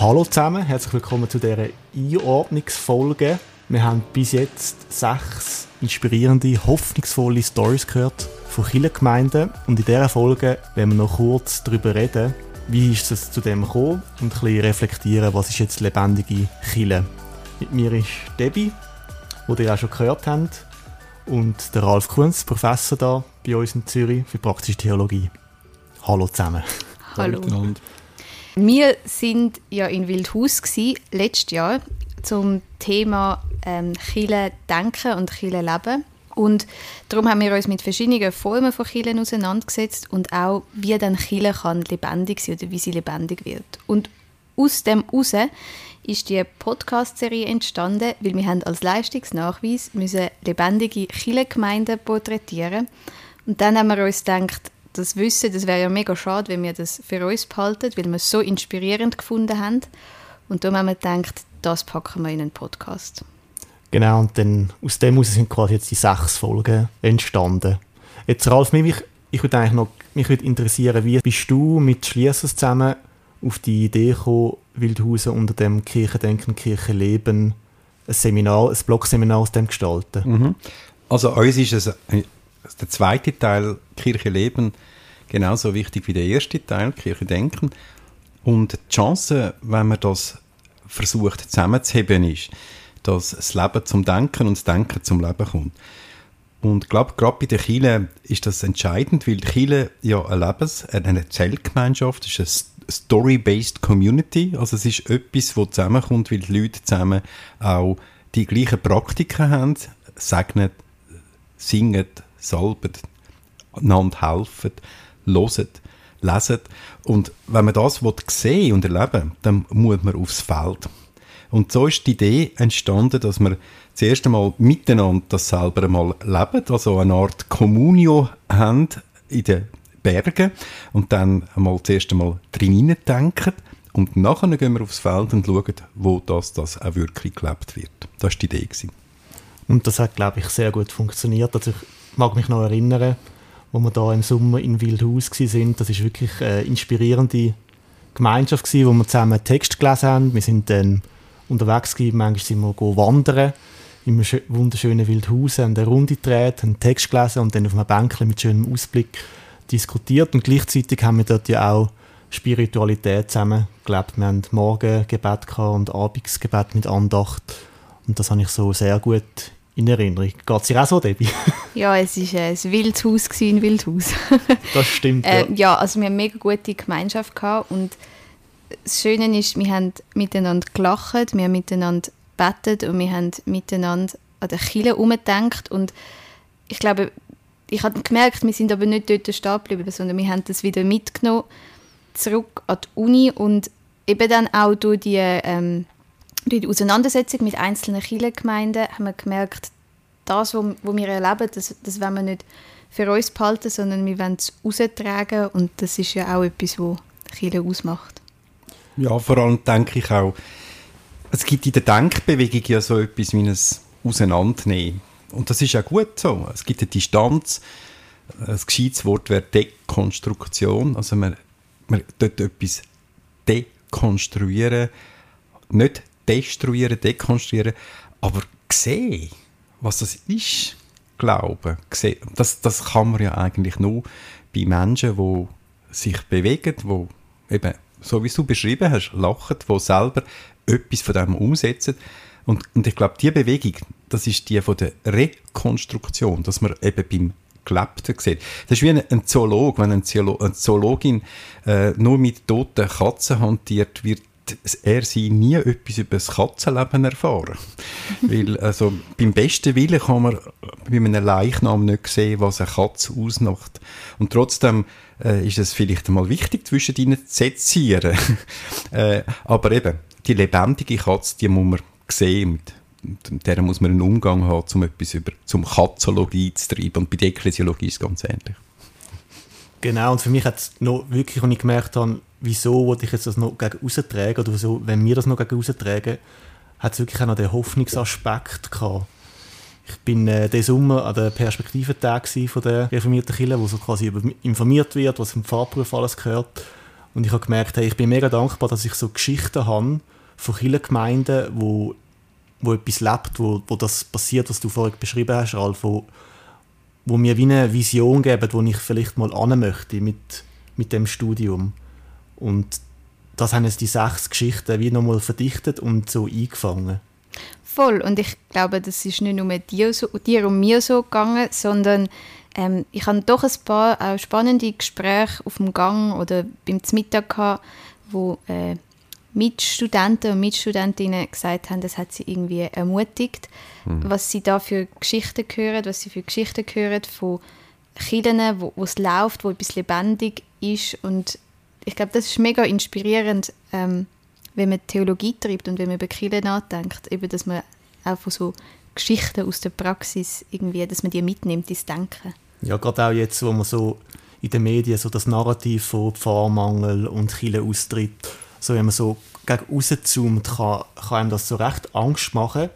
Hallo zusammen, herzlich willkommen zu dieser Einordnungsfolge. Wir haben bis jetzt sechs inspirierende, hoffnungsvolle Stories gehört von Kirchengemeinden und in dieser Folge werden wir noch kurz darüber reden, wie ist es zu dem gekommen und ein bisschen reflektieren, was ist jetzt lebendige Kirche. Mit mir ist Debbie, die ihr auch schon gehört habt, und der Ralf Kunz, Professor da bei uns in Zürich für praktische Theologie. Hallo zusammen. Hallo. Wir sind ja in Wildhaus letztes Jahr zum Thema ähm, Chile denken und Chile leben. Und darum haben wir uns mit verschiedenen Formen von Chile auseinandergesetzt und auch, wie dann Chile kann lebendig sein oder wie sie lebendig wird. Und aus dem heraus ist die Podcast-Serie entstanden, weil wir haben als Leistungsnachweis müssen lebendige Kirchengemeinden porträtieren Und dann haben wir uns gedacht, das Wissen, das wäre ja mega schade, wenn wir das für uns behalten, weil wir es so inspirierend gefunden haben. Und darum haben wir gedacht, das packen wir in einen Podcast. Genau, und dann aus dem heraus sind quasi jetzt die sechs Folgen entstanden. Jetzt Ralf, mich, ich würde eigentlich noch mich würde interessieren, wie bist du mit Schliessers zusammen auf die Idee gekommen, Wildhausen unter dem Kirchendenken, Kirchenleben ein Seminar, ein Blogseminar aus dem gestalten? Mhm. Also uns ist es, der zweite Teil Kirchenleben genauso wichtig wie der erste Teil Kirchendenken. Und die Chance, wenn man das versucht zusammenzuheben, ist, dass das Leben zum Denken und das Denken zum Leben kommt. Und ich glaube, gerade bei den Kirche ist das entscheidend, weil die Kirche ja ein Lebens-, eine Zellgemeinschaft ist, eine Story-based Community. Also es ist etwas, wo zusammenkommt, weil die Leute zusammen auch die gleichen Praktiken haben, segnen, singen, salben, einander helfen, hören, lesen. Und wenn man das sehen und erleben dann muss man aufs Feld. Und so ist die Idee entstanden, dass wir zuerst einmal miteinander das selber einmal leben, also eine Art Communio haben in den Bergen und dann einmal zuerst einmal drin denken und nachher gehen wir aufs Feld und schauen, wo das, das auch wirklich gelebt wird. Das war die Idee. Und das hat, glaube ich, sehr gut funktioniert. Also ich mag mich noch erinnern, wo wir da im Sommer in Wildhaus sind. Das ist wirklich eine inspirierende Gemeinschaft gewesen, wo wir zusammen Text gelesen haben. Wir sind dann unterwegs gewesen, manchmal sind wir wandern im wunderschönen Wildhaus, haben eine Runde gedreht, haben Text gelesen und dann auf einem Bänkchen mit schönem Ausblick diskutiert und gleichzeitig haben wir dort ja auch Spiritualität zusammen gelebt. Wir haben Morgengebet und Abendsgebet mit Andacht und das habe ich so sehr gut in Erinnerung. Geht es dir auch so, Debbie? ja, es war ein Wildhaus in Wildhaus. das stimmt, ja. Äh, ja, also wir haben eine mega gute Gemeinschaft gehabt und das Schöne ist, wir haben miteinander gelacht, wir haben miteinander bettet und wir haben miteinander an der Kille umgedenkt und ich glaube, ich habe gemerkt, wir sind aber nicht dort stehen geblieben, sondern wir haben das wieder mitgenommen, zurück an die Uni und eben dann auch durch die, ähm, durch die Auseinandersetzung mit einzelnen Kirchengemeinden haben wir gemerkt, das, was wir erleben, das, das wollen wir nicht für uns behalten, sondern wir wollen es raustragen und das ist ja auch etwas, was Kirche ausmacht. Ja, vor allem denke ich auch, es gibt in der Denkbewegung ja so etwas wie ein Auseinandernehmen und das ist ja gut so. Es gibt eine Distanz. Ein gescheites Wort wäre Dekonstruktion. Also man, man dort etwas dekonstruieren, nicht destruieren, dekonstruieren, aber sehen, was das ist, glauben. Sehen. Das, das kann man ja eigentlich nur bei Menschen, die sich bewegen, die eben, so wie du beschrieben hast, lachen, die selber etwas von dem umsetzen und, und ich glaube, diese Bewegung, das ist die von der Rekonstruktion, dass man eben beim Gelebten sieht. Das ist wie ein, ein Zoolog, wenn ein Zoolo eine Zoologin äh, nur mit toten Katzen hantiert, wird er sie nie etwas über das Katzenleben erfahren. Weil, also, beim besten Willen kann man bei einem Leichnam nicht sehen, was eine Katze ausmacht. Und trotzdem äh, ist es vielleicht einmal wichtig, zwischen ihnen zu sezieren. äh, aber eben, die lebendige Katze, die muss man sehen. Mit, mit der muss man einen Umgang haben, um etwas über zum Katzologie zu treiben. Und bei der Ekklesiologie ist es ganz ähnlich. Genau, und für mich hat es noch wirklich, als ich gemerkt habe, wieso wollte ich jetzt das noch gegen raustragen, oder wieso, wenn wir das noch gegen raustragen, hat es wirklich auch noch den Hoffnungsaspekt gehabt. Ich bin äh, diesen Sommer an der Perspektiventag von der reformierten Kirche, wo so quasi über, informiert wird, was im Fahrberuf alles gehört. Und ich habe gemerkt, hey, ich bin mega dankbar, dass ich so Geschichten habe von vielen Gemeinden, wo, wo etwas lebt, wo, wo das passiert, was du vorhin beschrieben hast, Ralf, wo, wo mir wie eine Vision geben, wo ich vielleicht mal an möchte mit, mit dem Studium. Und das haben jetzt die sechs Geschichten wie nochmal verdichtet und so eingefangen. Voll. Und ich glaube, das ist nicht nur dir, so, dir und mir so gegangen, sondern ähm, ich hatte doch ein paar auch spannende Gespräche auf dem Gang oder beim Mittag gehabt, wo äh, Mitstudenten und Mitstudentinnen gesagt haben, das hat sie irgendwie ermutigt, mhm. was sie da für Geschichten hören, was sie für Geschichten hören von Kindern, wo, wo es läuft, wo etwas lebendig ist und ich glaube, das ist mega inspirierend, ähm, wenn man Theologie treibt und wenn man über Kirche nachdenkt, eben, dass man auch von so Geschichten aus der Praxis irgendwie, dass man die mitnimmt ins Denken. Ja, gerade auch jetzt, wo man so in den Medien so das Narrativ von Pfarrmangel und Kirche austritt, so wenn man so gegen rauszoomt, kann, kann einem das so recht Angst machen.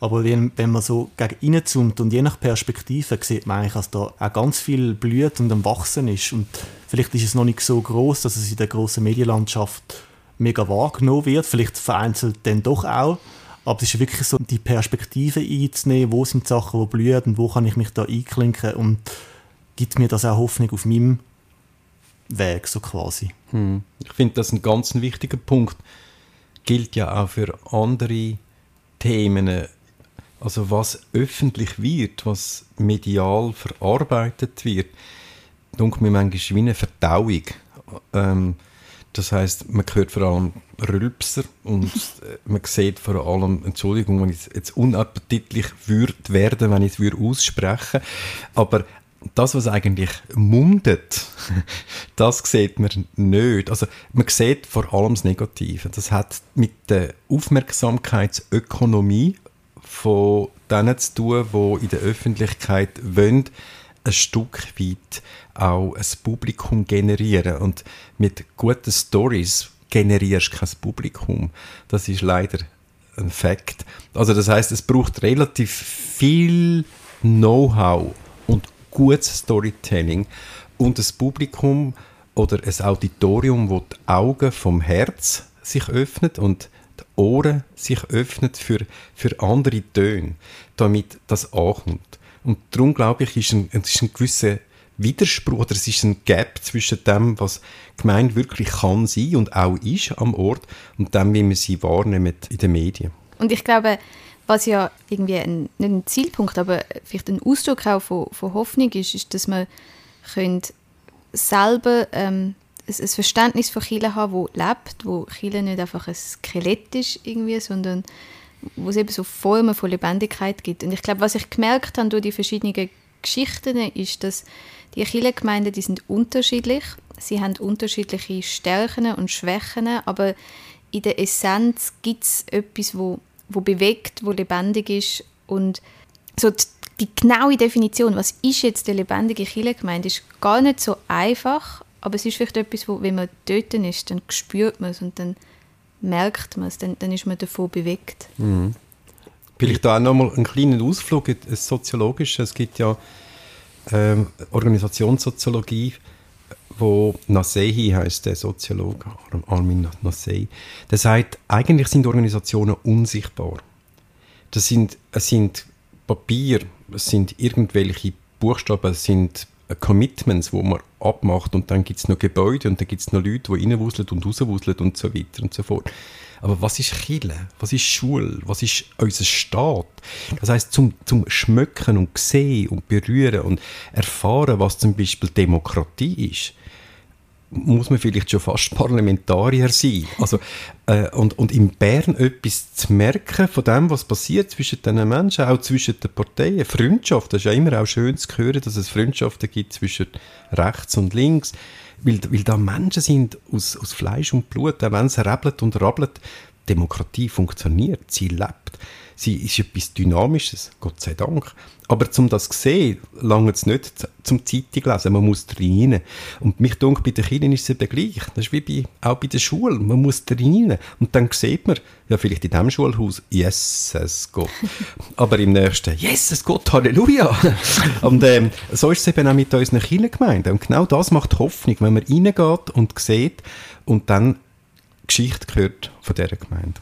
Aber wenn, wenn man so gegen reinzoomt und je nach Perspektive sieht man eigentlich, dass da auch ganz viel blüht und am Wachsen ist. Und vielleicht ist es noch nicht so groß, dass es in der großen Medienlandschaft mega wahrgenommen wird. Vielleicht vereinzelt dann doch auch. Aber es ist wirklich so, die Perspektive einzunehmen, wo sind die Sachen, die blühen und wo kann ich mich da einklinken und gibt mir das auch Hoffnung auf meinem Weg, so quasi. Hm. Ich finde das ein ganz wichtiger Punkt. Gilt ja auch für andere Themen. Also was öffentlich wird, was medial verarbeitet wird, denke mir manchmal wie eine Verdauung. Ähm, das heißt, man hört vor allem Rülpser und äh, man sieht vor allem, Entschuldigung, wenn ich jetzt unappetitlich würde werden, wenn ich es aussprechen aber das, was eigentlich mundet, das sieht man nicht. Also man sieht vor allem das Negative. Das hat mit der Aufmerksamkeitsökonomie von denen zu tun, die in der Öffentlichkeit wollen, ein Stück weit auch ein Publikum generieren. Und mit guten Stories generierst du kein Publikum. Das ist leider ein Fakt. Also das heißt, es braucht relativ viel Know-how und gutes Storytelling und das Publikum oder ein Auditorium, wo die Augen vom Herz sich öffnet und Ohren sich öffnet für, für andere Töne, damit das ankommt. Und darum glaube ich, ist ein, ist ein gewisser Widerspruch oder es ist ein Gap zwischen dem, was Gemeinde wirklich kann sein und auch ist am Ort und dem, wie man sie wahrnimmt in den Medien. Und ich glaube, was ja irgendwie ein, nicht ein Zielpunkt, aber vielleicht ein Ausdruck auch von, von Hoffnung ist, ist, dass man selber ähm, ein, ein Verständnis von Chile haben, wo lebt, wo Chile nicht einfach ein Skelett ist irgendwie, sondern wo es eben so Formen von Lebendigkeit gibt. Und ich glaube, was ich gemerkt habe durch die verschiedenen Geschichten, ist, dass die Kirchengemeinden, die sind unterschiedlich. Sie haben unterschiedliche Stärken und Schwächen, aber in der Essenz gibt es etwas, wo, wo bewegt, wo lebendig ist und so die, die genaue Definition, was ist jetzt die lebendige Kirchengemeinde, ist gar nicht so einfach, aber es ist vielleicht etwas, wo, wenn man dort ist, dann spürt man es und dann merkt man es, dann, dann ist man davon bewegt. Mhm. Vielleicht da auch nochmal einen kleinen Ausflug, ein soziologischer. Es gibt ja ähm, Organisationssoziologie, wo Nasehi heißt der Soziologe, Armin Nasehi, der sagt, eigentlich sind Organisationen unsichtbar. Das sind, es sind Papier, es sind irgendwelche Buchstaben, es sind Commitments, wo man abmacht und dann gibt es noch Gebäude und dann gibt es noch Leute, die reinwuseln und rauswuseln und so weiter und so fort. Aber was ist Chile? Was ist Schule? Was ist unser Staat? Das heißt, zum, zum Schmöcken und sehen und berühren und erfahren, was zum Beispiel Demokratie ist, muss man vielleicht schon fast Parlamentarier sein. Also, äh, und, und in Bern etwas zu merken von dem, was passiert zwischen diesen Menschen, auch zwischen den Parteien. Freundschaft, das ist ja immer auch schön zu hören, dass es Freundschaften gibt zwischen rechts und links. Weil, weil da Menschen sind aus, aus Fleisch und Blut, auch wenn es rabbelt und rabbelt, Demokratie funktioniert, sie lebt. Sie ist etwas Dynamisches, Gott sei Dank. Aber um das zu sehen, lange es nicht zum Zeitung lesen. Man muss rein. Und mich denke, bei den Kindern ist es eben gleich. Das ist wie bei, auch bei der Schule. Man muss rein. Und dann sieht man, ja, vielleicht in diesem Schulhaus, Jesus Gott. Aber im nächsten, Jesus Gott, Halleluja. und ähm, so ist es eben auch mit unseren Kindergemeinden. Und genau das macht Hoffnung, wenn man reingeht und sieht und dann Geschichte gehört von dieser Gemeinde.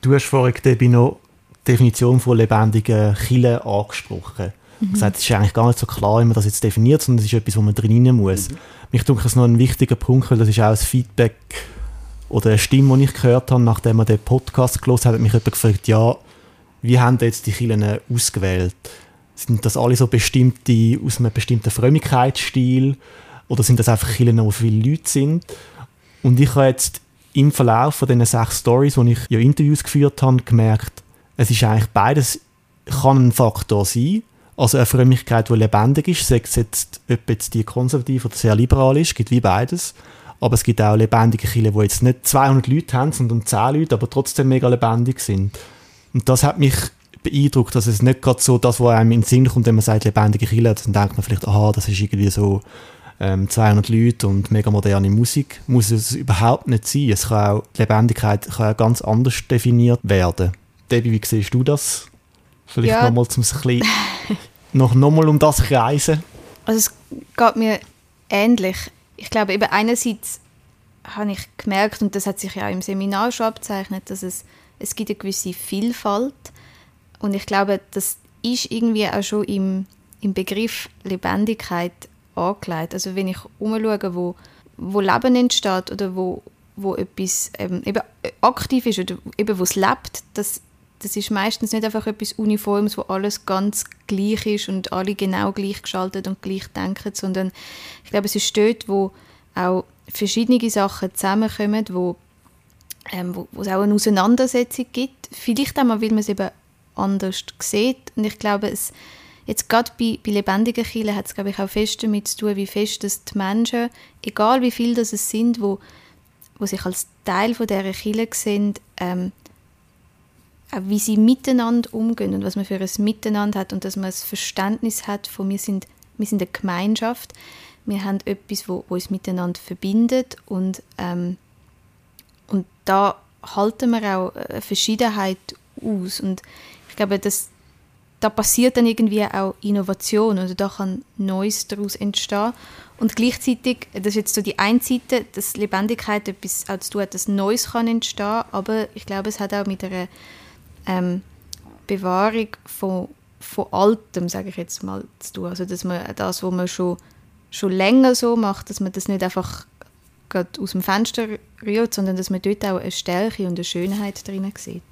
Du hast vorhin, Debbie, noch Definition von lebendigen Killen angesprochen. Mhm. Gesagt, es ist eigentlich gar nicht so klar, wie man das jetzt definiert, sondern es ist etwas, wo man drin muss. Mhm. Mich denke, das ist noch ein wichtiger Punkt, weil das ist auch ein Feedback oder eine Stimme, die ich gehört habe, nachdem man den Podcast gelesen hat, hat mich jemand gefragt, ja, wie haben jetzt die Killen ausgewählt? Sind das alle so bestimmte, aus einem bestimmten Frömmigkeitsstil oder sind das einfach Killen, wo viele Leute sind? Und ich habe jetzt im Verlauf von diesen sechs Stories, wo ich ja Interviews geführt habe, gemerkt, es ist eigentlich beides kann ein Faktor sein. Also eine Frömmigkeit, die lebendig ist, sei es jetzt, ob jetzt die konservativ oder sehr liberal ist, gibt wie beides. Aber es gibt auch lebendige Kirchen, die jetzt nicht 200 Leute haben, sondern 10 Leute, aber trotzdem mega lebendig sind. Und das hat mich beeindruckt, dass es nicht gerade so das, was einem in den Sinn kommt, wenn man sagt lebendige Kirche, dann denkt man vielleicht, aha, das ist irgendwie so ähm, 200 Leute und mega moderne Musik. Muss es überhaupt nicht sein. Es kann auch, die Lebendigkeit kann auch ganz anders definiert werden. Debbie, wie siehst du das? Vielleicht ja. nochmal zum bisschen noch, noch mal um das kreisen. Also es geht mir ähnlich. Ich glaube, eben einerseits habe ich gemerkt, und das hat sich ja auch im Seminar schon abzeichnet, dass es, es gibt eine gewisse Vielfalt. Und ich glaube, das ist irgendwie auch schon im, im Begriff Lebendigkeit angelegt. Also wenn ich umschaue, wo, wo Leben entsteht oder wo, wo etwas ähm, eben aktiv ist oder eben wo es lebt, das das ist meistens nicht einfach etwas Uniformes, wo alles ganz gleich ist und alle genau gleich geschaltet und gleich denken, sondern ich glaube, es ist dort, wo auch verschiedene Sachen zusammenkommen, wo, ähm, wo, wo es auch eine Auseinandersetzung gibt. Vielleicht auch mal, weil man es eben anders sieht. Und ich glaube, es, jetzt gerade bei, bei lebendigen Kirchen hat es, glaube ich, auch fest damit zu tun, wie fest dass die Menschen, egal wie viele das es sind, wo, wo sich als Teil von dieser Kirche sehen, ähm, wie sie miteinander umgehen und was man für ein Miteinander hat und dass man das Verständnis hat von wir sind, wir sind eine Gemeinschaft, wir haben etwas, wo, wo uns miteinander verbindet und, ähm, und da halten wir auch eine Verschiedenheit aus. Und ich glaube, dass da passiert dann irgendwie auch Innovation oder da kann Neues daraus entstehen und gleichzeitig, das ist jetzt so die eine Seite, dass Lebendigkeit etwas auch zu tun hat, dass Neues kann entstehen, aber ich glaube, es hat auch mit einer ähm, Bewahrung von, von Altem, sage ich jetzt mal, zu tun. Also dass man das, was man schon, schon länger so macht, dass man das nicht einfach aus dem Fenster rührt, sondern dass man dort auch eine Stärke und eine Schönheit drin sieht.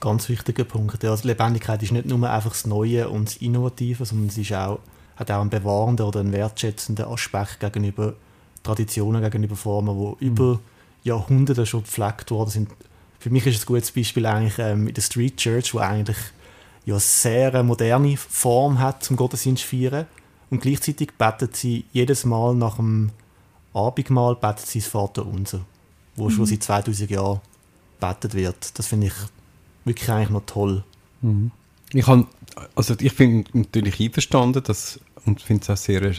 Ganz wichtiger Punkt. Ja, also Lebendigkeit ist nicht nur einfach das Neue und das Innovative, sondern es ist auch, hat auch einen bewahrenden oder einen wertschätzenden Aspekt gegenüber Traditionen, gegenüber Formen, die mhm. über Jahrhunderte schon gepflegt worden sind für mich ist ein gutes Beispiel eigentlich ähm, in der Street Church, wo eigentlich ja eine sehr moderne Form hat zum Gottesdienst feiern und gleichzeitig betet sie jedes Mal nach dem Abendmahl betet sie das Vater Unser, wo mhm. schon seit 2000 Jahren betet wird. Das finde ich wirklich eigentlich noch toll. Mhm. Ich kann, also ich bin natürlich einverstanden dass, und finde es auch sehr ein,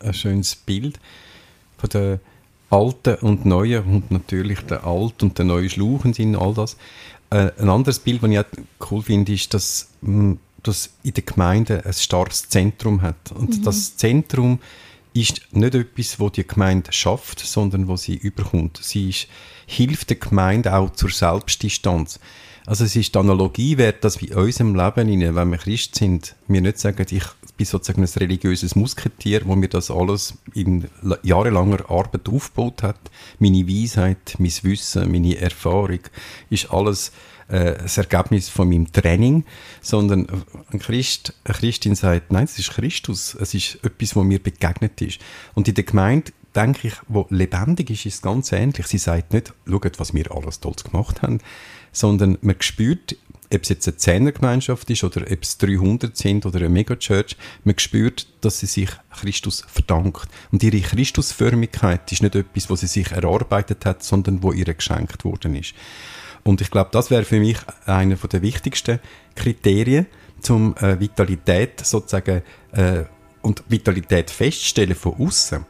ein schönes Bild von der Alten und Neuen und natürlich der Alt und der neue Schluchen sind all das. Äh, ein anderes Bild, das ich auch cool finde, ist, dass, mh, dass in der Gemeinde ein starkes Zentrum hat. Und mhm. das Zentrum ist nicht etwas, wo die Gemeinde schafft, sondern wo sie überkommt. Sie ist, hilft der Gemeinde auch zur Selbstdistanz. Also es ist die Analogie wert, dass wir in unserem Leben, wenn wir Christ sind, wir nicht sagen, ich bin sozusagen ein religiöses Musketier, wo mir das alles in jahrelanger Arbeit aufgebaut hat. Meine Weisheit, mein Wissen, meine Erfahrung ist alles äh, das Ergebnis von meinem Training, sondern ein Christ, eine Christin sagt, nein, es ist Christus, es ist etwas, was mir begegnet ist. Und in der Gemeinde denke ich, wo lebendig ist, ist es ganz ähnlich. Sie sagt nicht, schaut, was wir alles Tolles gemacht haben, sondern man spürt, ob es jetzt eine Zehnergemeinschaft ist oder ob es 300 sind oder eine Megachurch, man spürt, dass sie sich Christus verdankt. Und ihre Christusförmigkeit ist nicht etwas, was sie sich erarbeitet hat, sondern wo ihr geschenkt worden ist. Und ich glaube, das wäre für mich einer der wichtigsten Kriterien, zum äh, Vitalität sozusagen äh, und Vitalität feststellen von außen,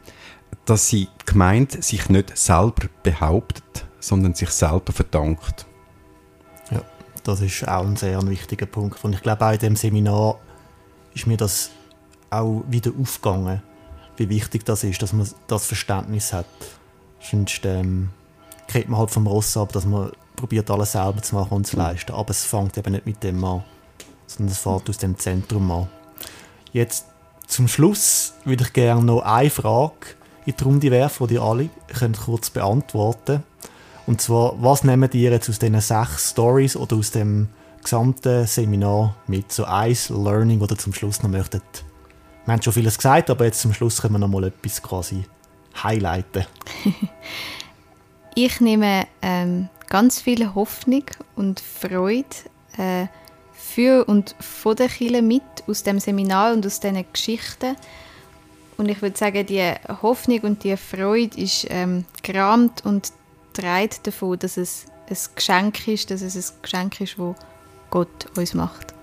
dass sie gemeint sich nicht selber behauptet, sondern sich selber verdankt. Das ist auch ein sehr wichtiger Punkt. Und ich glaube, auch in dem Seminar ist mir das auch wieder aufgegangen, wie wichtig das ist, dass man das Verständnis hat. Sonst ähm, kriegt man halt vom Ross ab, dass man probiert, alles selber zu machen und zu leisten. Aber es fängt eben nicht mit dem an, sondern es fährt aus dem Zentrum an. Jetzt zum Schluss würde ich gerne noch eine Frage in die Runde werfen, die ihr alle könnt kurz beantworten Und zwar, was nehmt ihr jetzt aus diesen sechs Stories oder aus dem gesamten Seminar mit? So ein Learning oder zum Schluss noch möchtet. Wir haben schon vieles gesagt, aber jetzt zum Schluss können wir noch mal etwas quasi highlighten. ich nehme ähm, ganz viel Hoffnung und Freude äh, für und von der Kirche mit aus dem Seminar und aus diesen Geschichten. Und ich würde sagen, die Hoffnung und die Freude ist ähm, gerahmt und trägt davon, dass es ein Geschenk ist, dass es ein Geschenk ist, das Gott uns macht.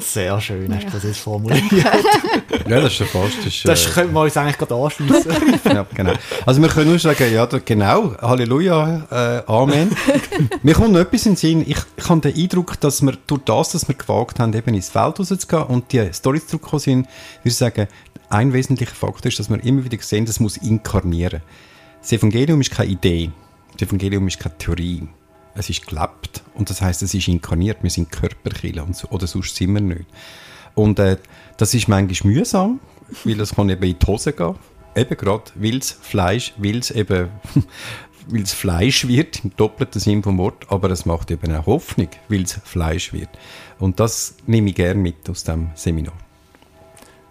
Sehr schön, hast du das jetzt formuliert. ja, das ist ja fast. Das, ist, das äh, können wir uns eigentlich gerade anschließen. ja, genau. Also, wir können nur sagen, ja, genau, Halleluja, äh, Amen. mir kommt noch etwas in den Sinn. Ich, ich habe den Eindruck, dass wir durch das, dass wir gewagt haben, eben ins Feld rauszugehen und die Storys zurückgekommen sind, würde ich sagen, ein wesentlicher Faktor ist, dass wir immer wieder sehen, das muss inkarnieren. Das Evangelium ist keine Idee. Das Evangelium ist keine Theorie es ist gelebt. Und das heißt, es ist inkarniert. Wir sind Körperkiller oder sonst sind wir nicht. Und äh, das ist manchmal mühsam, weil es kann eben in die Hose gehen. Eben gerade, weil es Fleisch, weil es eben weil Fleisch wird, im doppelten Sinn vom Wort, aber es macht eben auch Hoffnung, weil es Fleisch wird. Und das nehme ich gerne mit aus dem Seminar.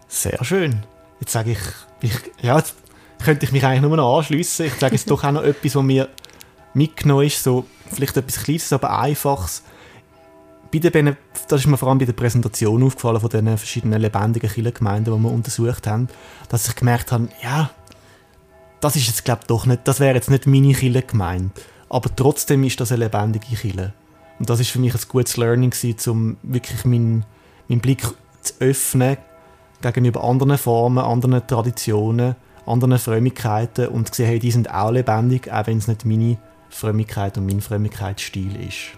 Sehr schön. Jetzt sage ich, ich ja, jetzt könnte ich mich eigentlich nur noch anschließen. Ich sage jetzt doch auch noch etwas, was mir mitgenommen ist, so vielleicht etwas Kleines, aber Einfaches. Bei den, das ist mir vor allem bei der Präsentation aufgefallen von den verschiedenen lebendigen Kirchengemeinden, die wir untersucht haben, dass ich gemerkt habe, ja, das ist jetzt glaube doch nicht, das wäre jetzt nicht meine Kirchengemeinde, aber trotzdem ist das eine lebendige Kirche. Und das ist für mich ein gutes Learning gewesen, um wirklich meinen, meinen Blick zu öffnen gegenüber anderen Formen, anderen Traditionen, anderen Frömmigkeiten und zu sehen, hey, die sind auch lebendig, auch wenn es nicht meine Frömmigkeit und mein Frömmigkeitsstil ist.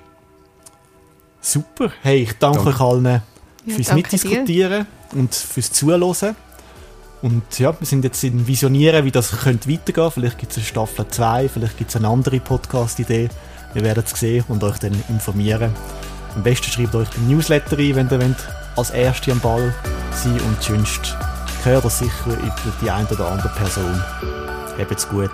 Super. Hey, ich danke, danke. euch allen ja, fürs Mitdiskutieren dir. und fürs Zuhören. Und ja, wir sind jetzt in Visionieren, wie das könnte weitergehen. Vielleicht gibt es eine Staffel 2, vielleicht gibt es eine andere Podcast-Idee. Wir werden es sehen und euch dann informieren. Am besten schreibt euch den Newsletter ein, wenn ihr wollt, als Erste am Ball sein und sonst gehört ihr sicher über die eine oder andere Person. Habt's gut.